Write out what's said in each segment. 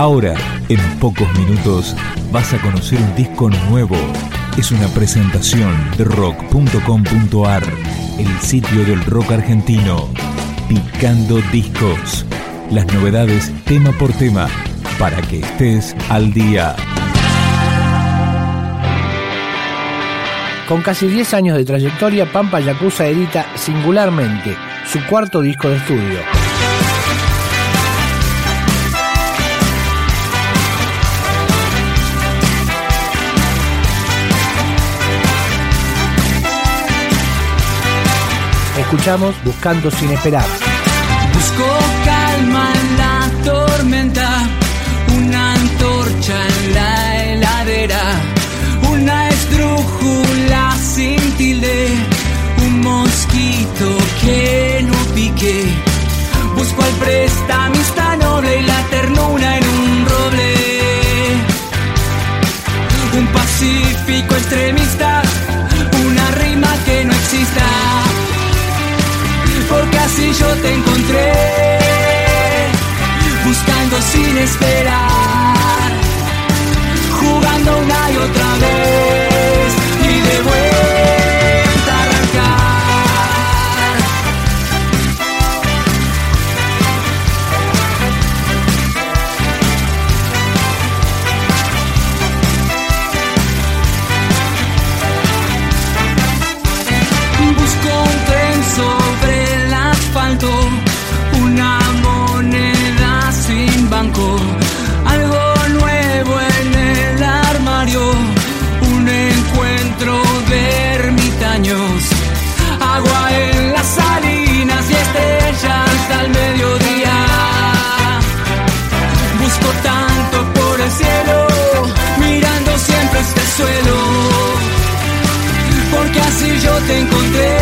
Ahora, en pocos minutos, vas a conocer un disco nuevo. Es una presentación de rock.com.ar, el sitio del rock argentino. Picando discos. Las novedades tema por tema, para que estés al día. Con casi 10 años de trayectoria, Pampa Yakuza edita singularmente su cuarto disco de estudio. Escuchamos Buscando sin esperar. Busco calma en la tormenta, una antorcha en la heladera, una estrújula sin tilde, un mosquito que no pique. Busco al prestamista así yo te encontré, buscando sin esperar, jugando una y otra vez te encontré,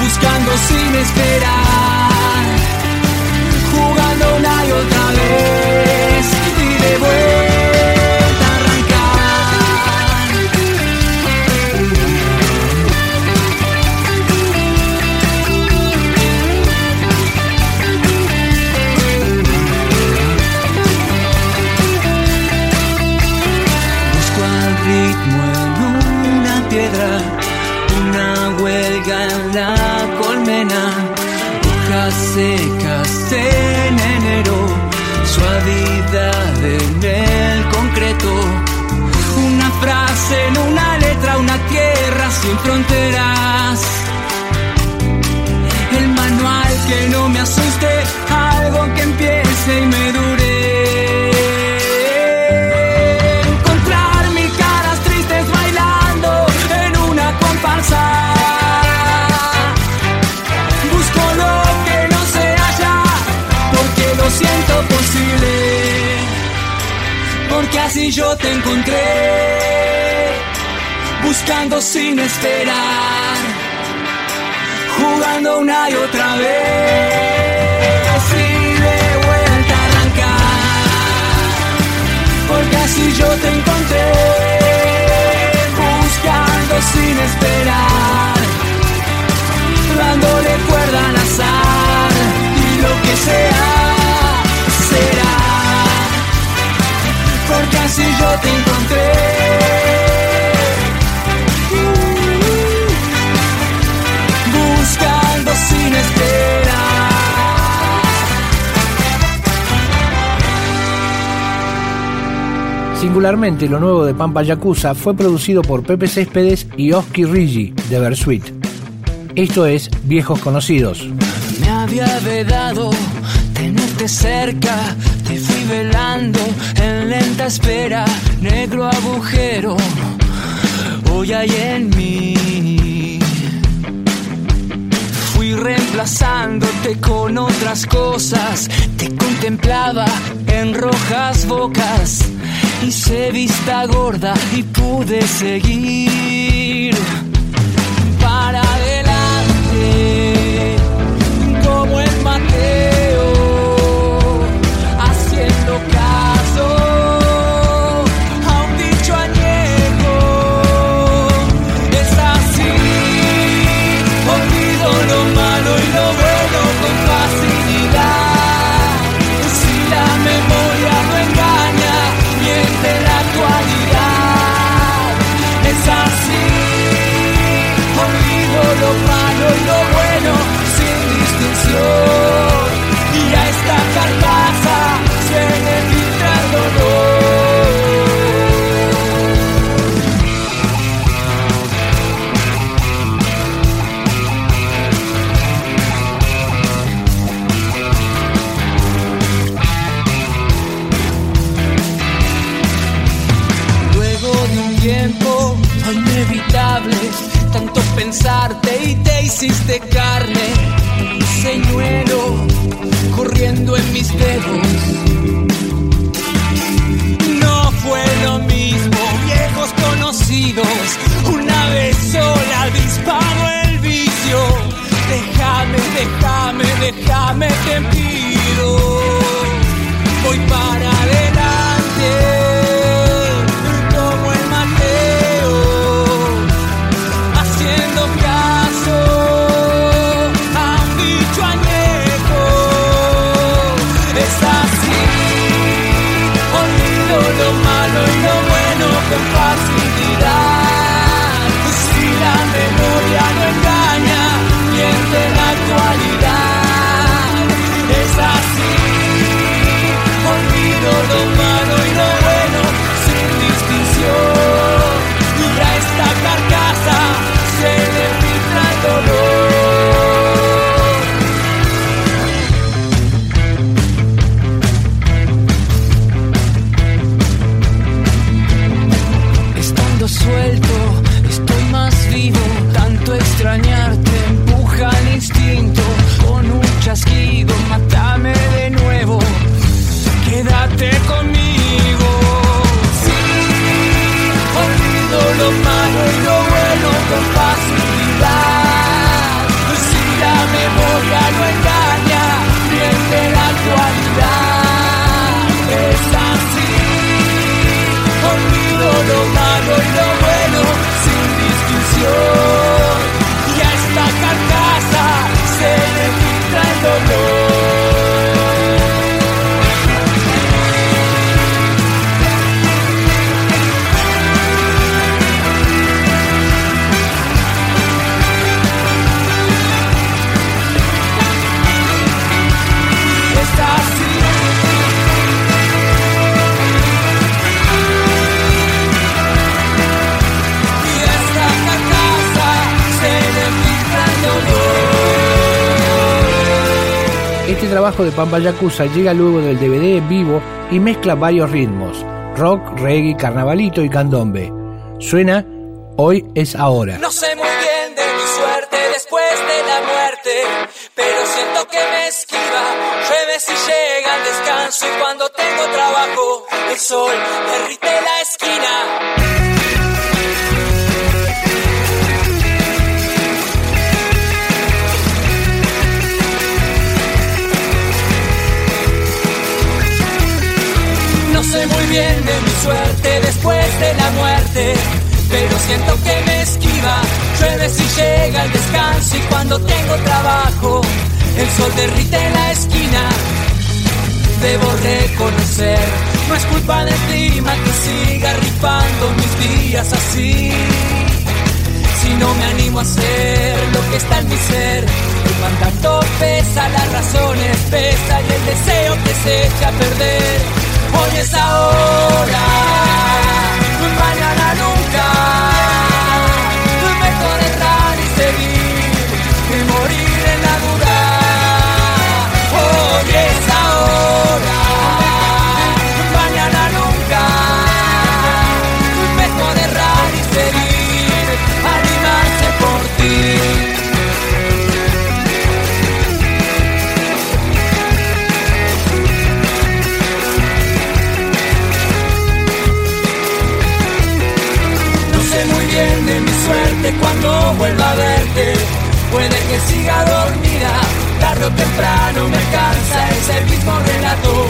buscando sin esperar, jugando una y otra vez tierra sin fronteras. El manual que no me asuste, algo que empiece y me dure. Encontrar mil caras tristes bailando en una comparsa. Busco lo que no se halla, porque lo siento posible. Porque así yo te encontré, buscando sin esperar jugando una y otra vez. Y de vuelta a arrancar porque así yo te encontré buscando sin esperar dándole cuerda al azar y lo que sea Singularmente, lo nuevo de Pampa Yakuza fue producido por Pepe Céspedes y Oski Rigi de Versuit. Esto es Viejos Conocidos. Me había vedado tenerte cerca, te fui velando en lenta espera, negro agujero, hoy hay en mí. Fui reemplazándote con otras cosas, te contemplaba en rojas bocas, hice vista gorda y pude seguir amarte y te hiciste carne. Señuelo corriendo en mis dedos. No fue lo mismo, viejos conocidos. Una vez sola disparo el vicio. Déjame, déjame, déjame, te pido. Voy para adelante. Quédate conmigo. Este trabajo de Pampa Yakuza llega luego del DVD en vivo y mezcla varios ritmos, rock, reggae, carnavalito y candombe. Suena Hoy es ahora. No sé muy bien de mi suerte después de la muerte, pero siento que me esquiva. Llueve si llega el descanso y cuando tengo trabajo, el sol derrite la esquina. Bien mi suerte después de la muerte, pero siento que me esquiva. Llueve si llega el descanso y cuando tengo trabajo, el sol derrite la esquina. Debo reconocer, no es culpa del clima que siga rifando mis días así. Si no me animo a hacer lo que está en mi ser, el mandato pesa, las razones pesa y el deseo que se echa a perder. Hoy es ahora, mañana nunca. Mejor errar y seguir que morir en la duda. Hoy es ahora, mañana nunca. Mejor errar y seguir, cuando vuelva a verte. Puede que siga dormida, tarde o temprano me cansa, es el mismo relato,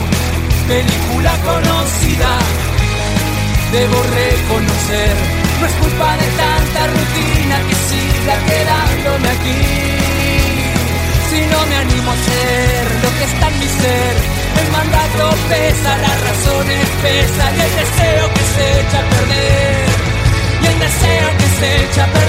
película conocida. Debo reconocer, no es culpa de tanta rutina que siga quedándome aquí. Si no me animo a hacer lo que está en mi ser, el mandato pesa, las razones pesan y el deseo que se echa a perder y el deseo que se echa a perder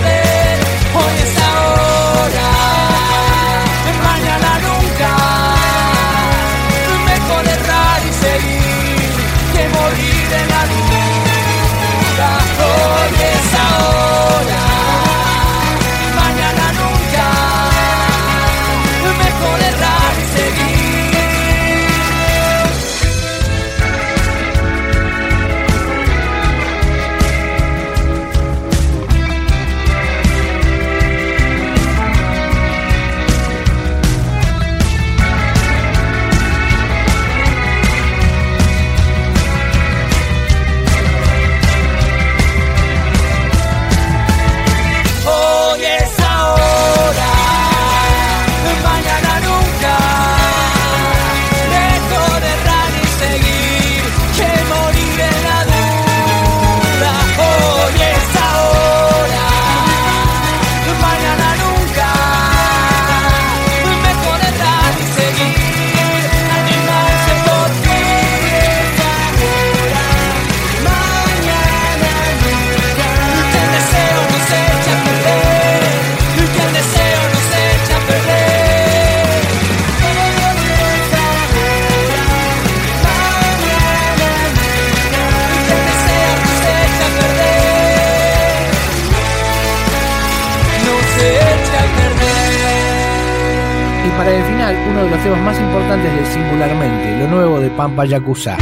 los temas más importantes de Singularmente, lo nuevo de Pampa Yakuza.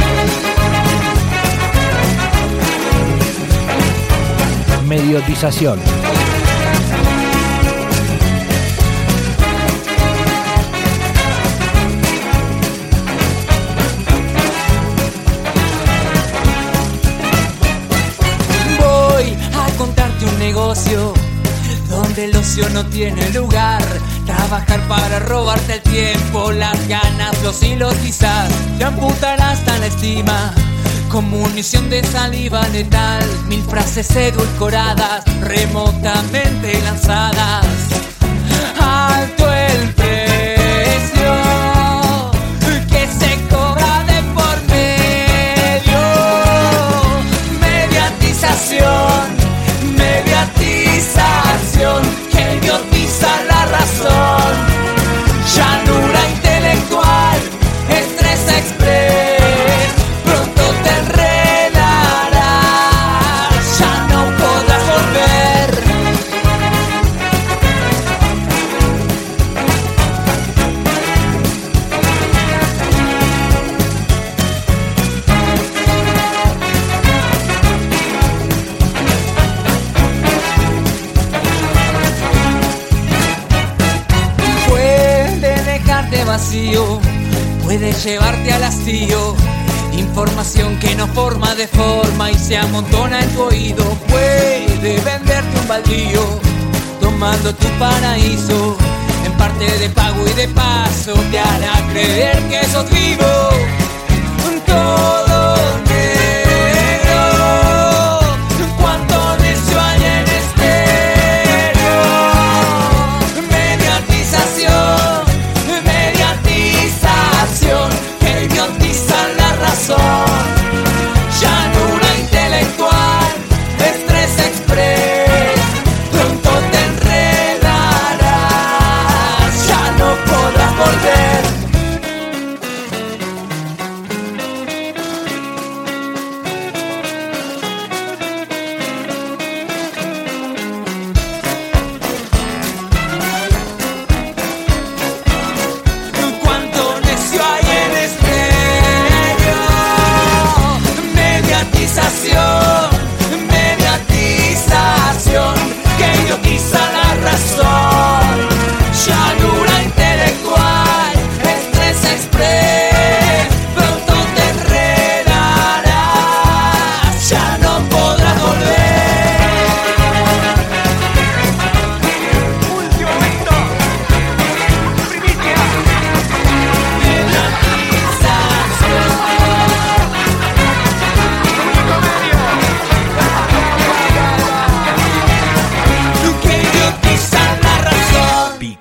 Mediotización. Voy a contarte un negocio donde el ocio no tiene lugar. Trabajar para robarte el tiempo, los hilos quizás te amputan hasta la estima. Con munición de saliva letal, mil frases edulcoradas, remotamente lanzadas. Alto vacío, puede llevarte al hastío. Información que no forma de forma y se amontona en tu oído. Puede venderte un baldío, tomando tu paraíso. En parte de pago y de paso te hará creer que sos vivo. Todo